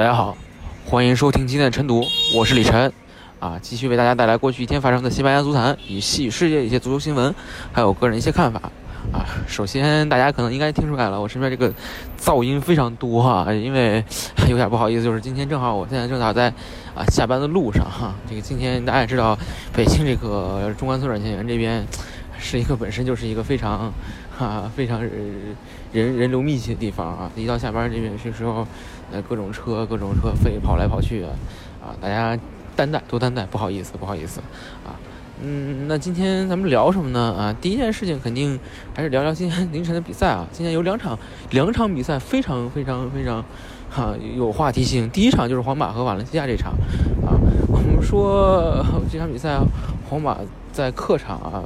大家好，欢迎收听今天的晨读，我是李晨。啊，继续为大家带来过去一天发生的西班牙足坛与西语世界一些足球新闻，还有个人一些看法。啊，首先大家可能应该听出来了，我身边这个噪音非常多哈，因为有点不好意思，就是今天正好我现在正好在啊下班的路上哈。这个今天大家也知道，北京这个中关村软件园这边是一个本身就是一个非常啊非常人人流密集的地方啊，一到下班这边这时候，呃各种车各种车飞跑来跑去啊，啊大家担待多担待，不好意思不好意思啊。嗯，那今天咱们聊什么呢？啊，第一件事情肯定还是聊聊今天 凌晨的比赛啊。今天有两场，两场比赛非常非常非常，哈有话题性。第一场就是皇马和瓦伦西亚这场，啊，我们说 这场比赛，皇马在客场啊，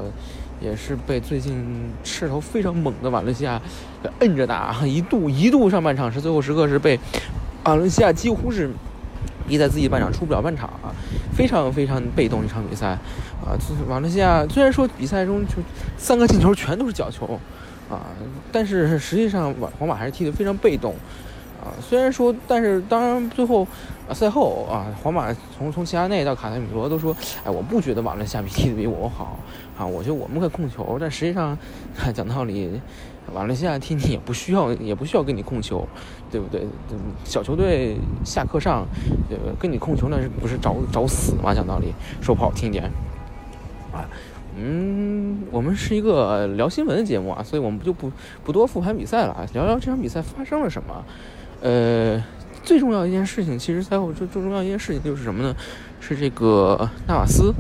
也是被最近势头非常猛的瓦伦西亚摁着打，一度一度上半场是最后时刻是被瓦伦西亚几乎是。逼在自己半场出不了半场啊，非常非常被动一场比赛，啊，就是瓦伦西亚虽然说比赛中就三个进球全都是角球，啊，但是实际上瓦皇马还是踢得非常被动，啊，虽然说，但是当然最后啊赛后啊，皇马从从齐达内到卡塞米罗都说，哎，我不觉得瓦伦西亚比踢得比我好，啊，我觉得我们可控球，但实际上 讲道理。瓦伦西亚踢你也不需要，也不需要跟你控球，对不对？小球队下课上，呃，跟你控球那是不是找找死嘛？讲道理，说不好听点，啊，嗯，我们是一个聊新闻的节目啊，所以我们就不不多复盘比赛了，聊聊这场比赛发生了什么，呃。最重要一件事情，其实赛后最最重要一件事情就是什么呢？是这个纳瓦斯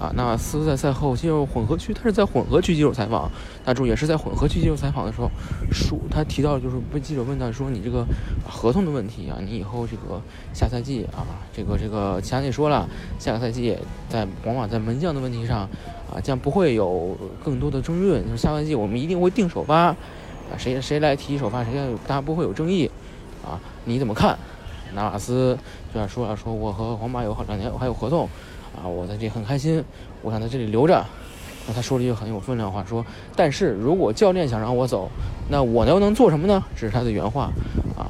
啊，纳瓦斯在赛后接受混合区，他是在混合区接受采访。大家注，也是在混合区接受采访的时候，说他提到就是被记者问到说你这个合同的问题啊，你以后这个下赛季啊，这个这个齐达内说了，下个赛季在皇马在门将的问题上啊，将不会有更多的争论。就是下赛季我们一定会定首发啊，谁谁来提首发，谁大家不会有争议。啊，你怎么看？纳瓦斯就要说了，说我和皇马有好两年我还有合同，啊，我在这里很开心，我想在这里留着。那他说了一句很有分量的话，说，但是如果教练想让我走，那我又能做什么呢？这是他的原话，啊，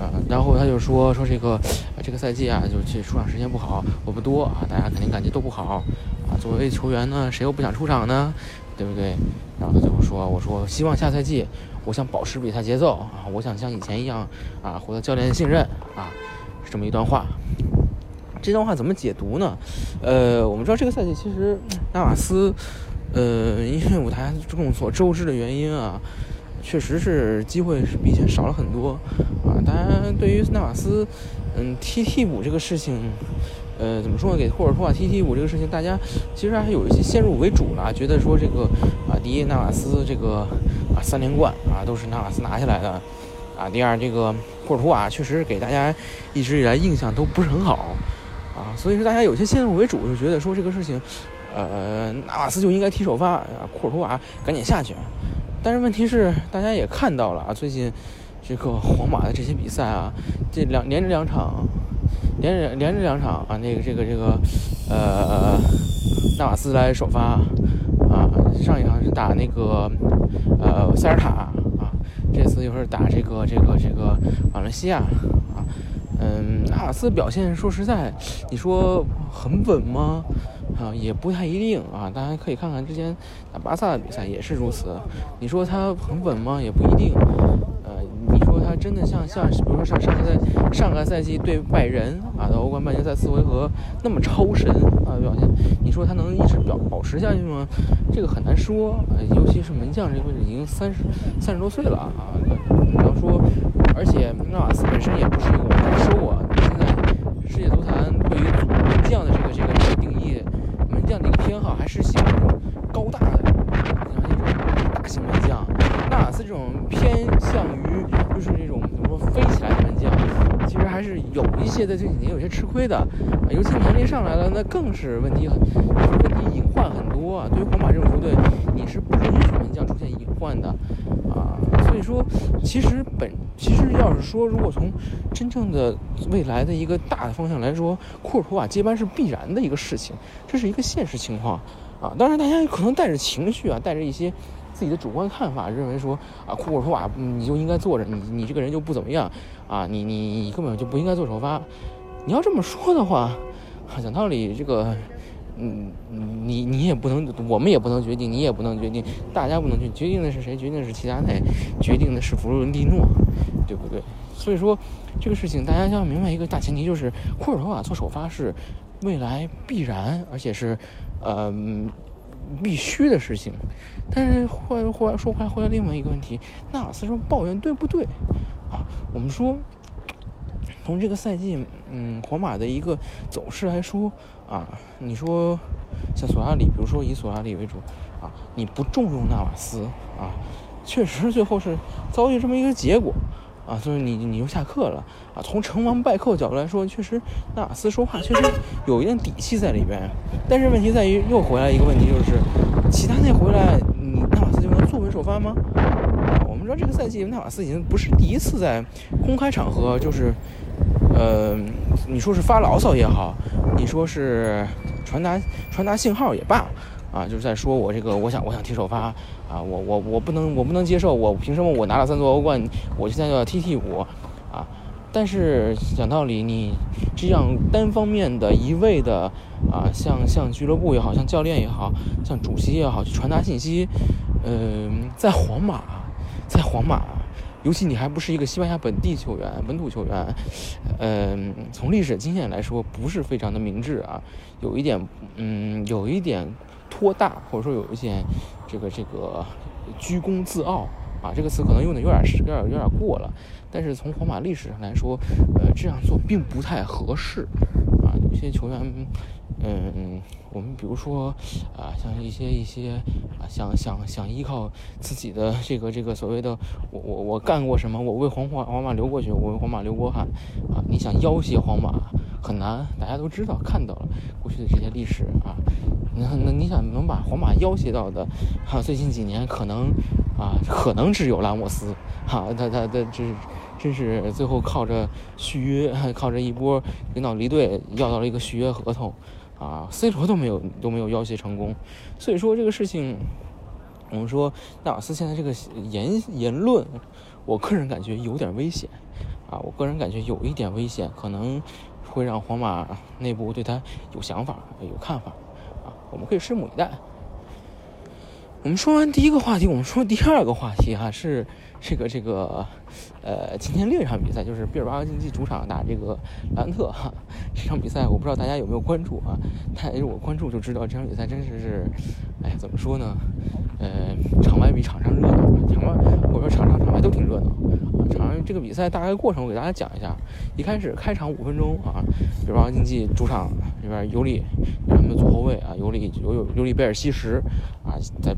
呃，然后他就说说这个这个赛季啊，就其实出场时间不好，我不多啊，大家肯定感觉都不好，啊，作为球员呢，谁又不想出场呢？对不对？然后他最后说，我说希望下赛季。我想保持比赛节奏啊！我想像以前一样啊，获得教练的信任啊，是这么一段话。这段话怎么解读呢？呃，我们知道这个赛季其实纳瓦斯，呃，因为舞台众所周知的原因啊，确实是机会是比以前少了很多啊。当然，对于纳瓦斯，嗯，踢替补这个事情。呃，怎么说呢？给霍尔图瓦踢替补这个事情，大家其实还有一些先入为主了，觉得说这个啊，第一纳瓦斯这个啊三连冠啊都是纳瓦斯拿下来的啊。第二，这个霍尔图瓦确实给大家一直以来印象都不是很好啊，所以说大家有些先入为主，就觉得说这个事情，呃，纳瓦斯就应该踢首发，库尔图瓦赶紧下去。但是问题是，大家也看到了啊，最近这个皇马的这些比赛啊，这两连着两场。连着连着两场啊，那个这个这个，呃，纳瓦斯来首发啊，上一场是打那个呃塞尔塔啊，这次又是打这个这个这个瓦伦西亚啊，嗯，纳瓦斯表现说实在，你说很稳吗？啊，也不太一定啊，大家可以看看之前打巴萨的比赛也是如此，你说他很稳吗？也不一定。真的像像，比如说上上个赛上个赛季对拜仁啊的欧冠半决赛四回合那么超神啊的表现，你说他能一直表保持下去吗？这个很难说，啊、尤其是门将这个位置已经三十三十多岁了啊，你要说，而且纳瓦斯本身也不是一个我说过，现在世界足坛对于门将的这个这个这个定义，门将的一个偏好还是喜欢高大的，像那种大型门将，纳瓦斯这种。有一些吃亏的，啊，尤其年龄上来了，那更是问题很，问题隐患很多啊。对于皇马这种球队，你是不允许门将出现隐患的，啊，所以说，其实本其实要是说，如果从真正的未来的一个大的方向来说，库尔图瓦接班是必然的一个事情，这是一个现实情况，啊，当然大家可能带着情绪啊，带着一些。自己的主观看法，认为说啊，库尔图瓦你就应该坐着，你你这个人就不怎么样啊，你你你根本就不应该做首发。你要这么说的话，讲道理，这个，嗯，你你也不能，我们也不能决定，你也不能决定，大家不能去决定的是谁？决定的是齐达内，决定的是弗洛伦蒂诺，对不对？所以说，这个事情大家要明白一个大前提，就是库尔图瓦做首发是未来必然，而且是，嗯。必须的事情，但是或或说回来，回来另外一个问题，纳尔斯说抱怨对不对？啊，我们说从这个赛季，嗯，皇马的一个走势来说，啊，你说像索拉里，比如说以索拉里为主，啊，你不重用纳瓦斯，啊，确实最后是遭遇这么一个结果。啊，所以你你就下课了啊！从成王败寇角度来说，确实纳瓦斯说话确实有一定底气在里边。但是问题在于，又回来一个问题，就是齐达内回来，你纳瓦斯就能坐稳首发吗？我们知道这个赛季纳瓦斯已经不是第一次在公开场合，就是呃，你说是发牢骚也好，你说是传达传达信号也罢。啊，就是在说我这个，我想，我想踢首发啊，我我我不能，我不能接受，我凭什么我拿了三座欧冠，我现在就要踢替补啊？但是讲道理，你这样单方面的一味的啊，像像俱乐部也好像教练也好像主席也好去传达信息，嗯，在皇马，在皇马，尤其你还不是一个西班牙本地球员、本土球员，嗯，从历史经验来说，不是非常的明智啊，有一点，嗯，有一点。托大，或者说有一些这个这个居功自傲啊，这个词可能用的有点有点有点过了。但是从皇马历史上来说，呃，这样做并不太合适啊。有些球员，嗯，我们比如说啊，像一些一些啊，想想想依靠自己的这个这个所谓的我我我干过什么，我为皇马皇马流过血，我为皇马流过汗啊，你想要挟皇马很难，大家都知道看到了过去的这些历史啊。那那你想能把皇马要挟到的，哈，最近几年可能，啊，可能只有拉莫斯，哈，他他他这真是最后靠着续约，靠着一波领导离队要到了一个续约合同，啊，C 罗都没有都没有要挟成功，所以说这个事情，我们说纳瓦斯现在这个言言论，我个人感觉有点危险，啊，我个人感觉有一点危险，可能会让皇马内部对他有想法有看法。我们可以拭目以待。我们说完第一个话题，我们说第二个话题哈，是这个这个，呃，今天另一场比赛就是毕尔巴鄂竞技主场打这个兰特哈。这场比赛我不知道大家有没有关注啊？但如果关注就知道这场比赛真是是，哎，怎么说呢？呃，场外比场上热闹，场外或者说场上场外都挺热闹。啊场上这个比赛大概过程我给大家讲一下。一开始开场五分钟啊，毕尔巴鄂竞技主场这边尤里，他们左后卫啊，尤里尤尤尤里贝尔西什啊，在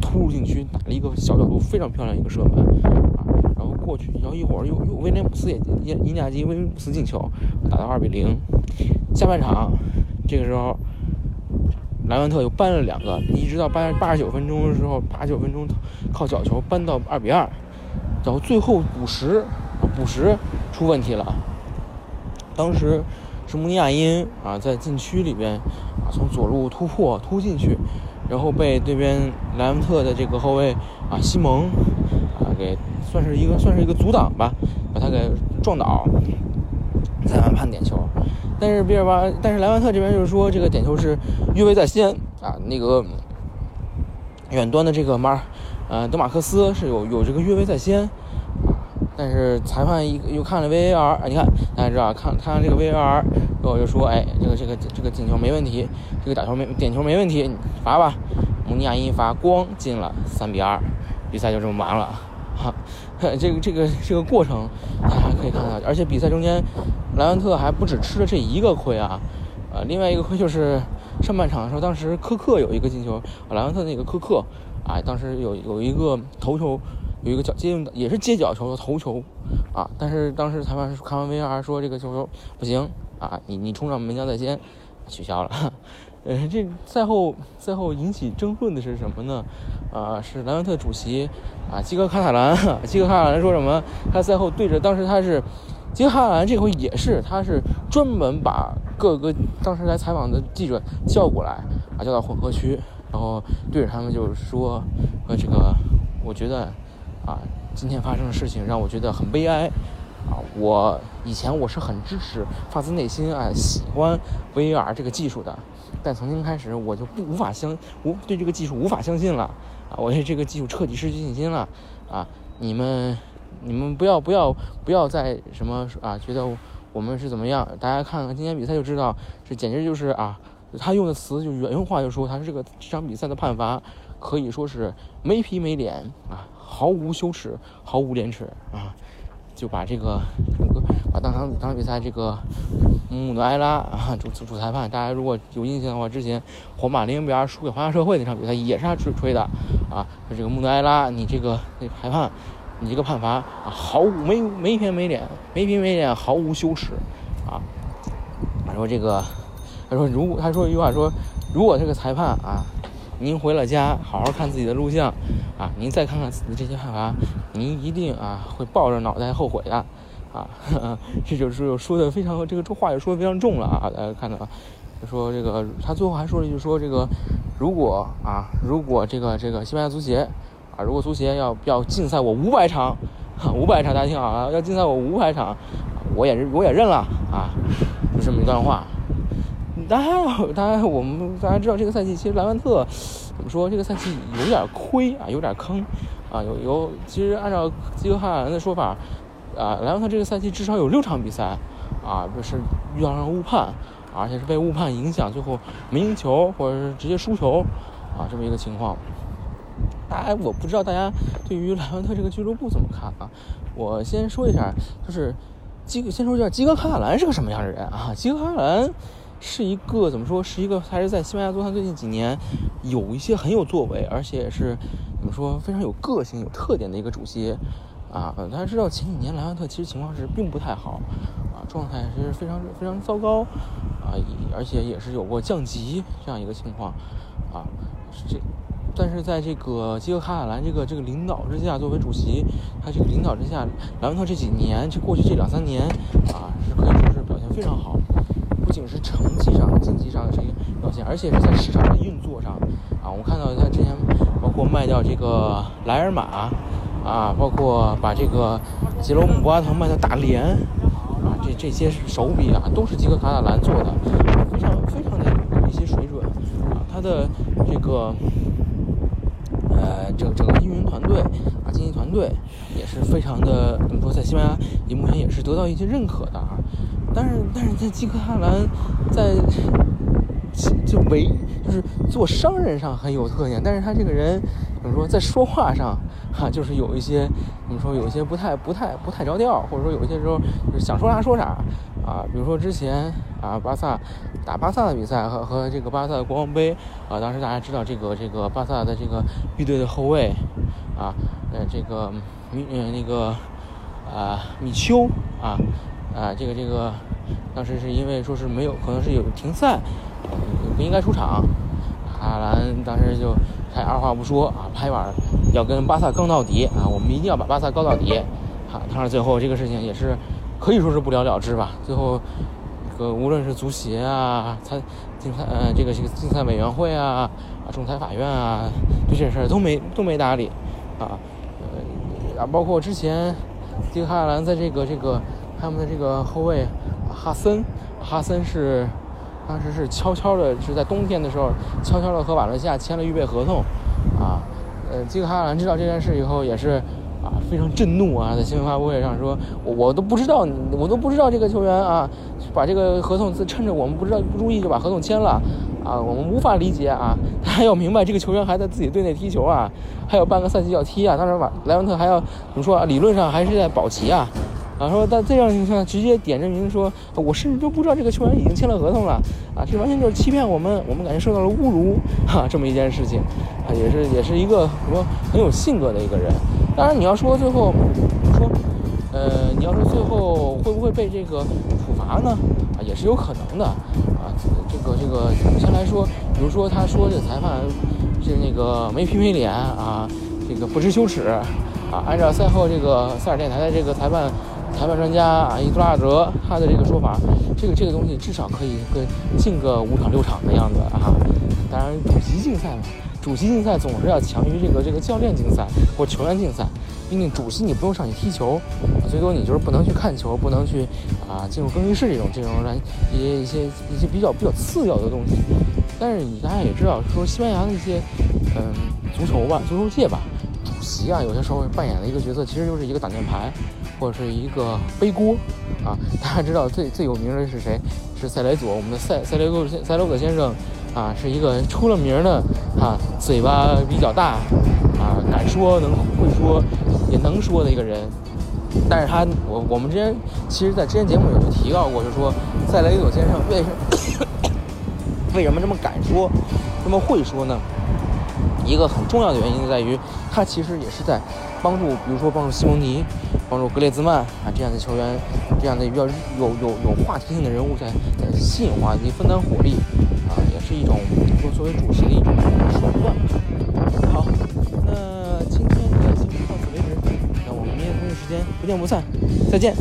突入禁区打了一个小角度非常漂亮一个射门啊，然后过去，然后一会儿又又威廉姆斯也伊伊纳基威廉姆斯进球，打到二比零。下半场这个时候。莱万特又扳了两个，一直到八八十九分钟的时候，八十九分钟靠角球扳到二比二，然后最后补时，补时出问题了。当时是穆尼亚因啊在禁区里边啊从左路突破突进去，然后被对边莱万特的这个后卫啊西蒙啊给算是一个算是一个阻挡吧，把他给撞倒，裁判判点球。但是比尔巴，但是莱万特这边就是说，这个点球是越位在先啊。那个远端的这个马，呃，德马克斯是有有这个越位在先。但是裁判一又看了 VAR，你看大家知道，看看这个 VAR，然后就说，哎，这个这个这个进球没问题，这个打球没点球没问题，罚吧。穆尼亚因罚，光进了三比二，比赛就这么完了。哈，这个这个这个过程大家可以看到，而且比赛中间。莱万特还不止吃了这一个亏啊，呃，另外一个亏就是上半场的时候，当时科克有一个进球，莱万特那个科克啊，当时有有一个头球有一个脚接应也是接角球的头球啊，但是当时裁判看完 VR 说这个球球不行啊，你你冲上门将在先，取消了。呃，这赛后赛后引起争论的是什么呢？啊，是莱万特主席啊，基格卡塔兰，基格卡塔兰说什么？他赛后对着当时他是基格卡塔兰这回也是，他是专门把各个当时来采访的记者叫过来啊，叫到混合区，然后对着他们就是说，呃，这个我觉得啊，今天发生的事情让我觉得很悲哀。啊，我以前我是很支持，发自内心啊喜欢 VR 这个技术的，但从今开始我就不无法相，无对这个技术无法相信了啊！我对这个技术彻底失去信心了啊！你们，你们不要不要不要再什么啊，觉得我们是怎么样？大家看看今天比赛就知道，这简直就是啊！他用的词就原话就说，他这个这场比赛的判罚可以说是没皮没脸啊，毫无羞耻，毫无廉耻啊！就把这个整个把当场当场比赛这个穆努埃拉啊主主裁判，大家如果有印象的话，之前皇马零比二输给华夏社会那场比赛也是他吹吹的啊。说这个穆努埃拉，你这个那裁判，你这个判罚啊，毫无没没皮没脸，没皮没脸，毫无羞耻啊。他说这个，他说如果他说一句话说，如果这个裁判啊。您回了家，好好看自己的录像，啊，您再看看自己的这些看法，您一定啊会抱着脑袋后悔的，啊，这就是说的非常这个这话也说的非常重了啊，大家看到，说这个他最后还说了一句说这个，如果啊如果这个这个西班牙足协啊如果足协要要禁赛我五百场，五百场大家听好啊，要禁赛我五百场，我也我也认了啊，就这么一段话。当然，当然，我们大家知道这个赛季其实莱万特怎么说？这个赛季有点亏啊，有点坑啊。有有，其实按照基格哈兰的说法，啊，莱万特这个赛季至少有六场比赛啊，就是遇到了误判，而且是被误判影响，最后没赢球或者是直接输球啊，这么一个情况。大家，我不知道大家对于莱万特这个俱乐部怎么看啊？我先说一下，就是基先说一下基哥卡塔兰是个什么样的人啊？基哥卡塔兰。是一个怎么说？是一个还是在西班牙足坛最近几年有一些很有作为，而且是怎么说非常有个性、有特点的一个主席啊！大家知道前几年莱万特其实情况是并不太好啊，状态是非常非常糟糕啊，而且也是有过降级这样一个情况啊。是这但是在这个基克卡塔兰这个这个领导之下，作为主席，他这个领导之下，莱万特这几年这过去这两三年啊，是可以说是表现非常好。不仅是成绩上、竞技上的这个表现，而且是在市场的运作上啊。我看到他之前包括卖掉这个莱尔马啊，包括把这个杰罗姆·博阿滕卖到大连啊，这这些手笔啊，都是基格卡塔兰做的，非常非常的有一些水准啊。他的这个呃，整整个运营团队啊，经纪团队也是非常的怎么说，在西班牙也目前也是得到一些认可的。但是，但是在基克哈兰，在就为就是做商人上很有特点，但是他这个人怎么说，在说话上哈，就是有一些怎么说，有一些不太不太不太着调，或者说有一些时候就是想说啥说啥啊。比如说之前啊，巴萨打巴萨的比赛和和这个巴萨的国王杯啊，当时大家知道这个这个巴萨的这个 B 队的后卫啊，呃，这个米呃那个啊米丘啊。啊，这个这个，当时是因为说是没有，可能是有停赛，不应该出场。哈兰当时就还二话不说啊，拍板要跟巴萨杠到底啊，我们一定要把巴萨告到底。啊，当然最后这个事情也是可以说是不了了之吧。最后，这个无论是足协啊、参竞赛呃这个这个竞赛委员会啊、啊仲裁法院啊，对这事儿都没都没搭理啊。呃，啊，包括之前迪克哈兰在这个这个。他们的这个后卫哈森，哈森是当时是悄悄的，是在冬天的时候悄悄的和瓦伦西亚签了预备合同，啊，呃，基克哈兰知道这件事以后也是啊非常震怒啊，在新闻发布会上说，我都不知道，我都不知道这个球员啊，把这个合同趁着我们不知道不注意就把合同签了，啊，我们无法理解啊，他要明白这个球员还在自己队内踢球啊，还有半个赛季要踢啊，当时瓦莱万特还要怎么说啊？理论上还是在保级啊。啊，说在这样情况直接点证明说，我甚至都不知道这个球员已经签了合同了，啊，这完全就是欺骗我们，我们感觉受到了侮辱，哈，这么一件事情，啊，也是也是一个什么很有性格的一个人，当然，你要说最后说，呃，你要说最后会不会被这个处罚呢？啊，也是有可能的啊。这个这个，目前来说，比如说他说这裁判是那个没皮没脸啊，这个不知羞耻啊。按照赛后这个塞尔电台的这个裁判裁判专家啊伊杜拉德他的这个说法，这个这个东西至少可以跟进个五场六场的样子啊。当然，主席竞赛嘛。主席竞赛总是要强于这个这个教练竞赛或球员竞赛，毕竟主席你不用上去踢球，最多你就是不能去看球，不能去啊进入更衣室这种这种一些一些一些比较比较次要的东西。但是你大家也知道，说西班牙的一些嗯足球吧，足球界吧，主席啊有些时候扮演的一个角色，其实就是一个挡箭牌或者是一个背锅啊。大家知道最最有名的是谁？是塞雷佐，我们的塞塞雷格塞罗格先生。啊，是一个出了名的啊，嘴巴比较大啊，敢说能会说也能说的一个人。但是他，我我们之前其实，在之前节目有提到过，就说塞雷佐先生为什么 为什么这么敢说，这么会说呢？一个很重要的原因在于，他其实也是在帮助，比如说帮助西蒙尼、帮助格列兹曼啊这样的球员，这样的比较有有有话题性的人物，在在吸引话题、分担火力。啊，也是一种说作为主席的一种手段。好，那今天的节目到此为止，那我们明天同一时间不见不散，再见。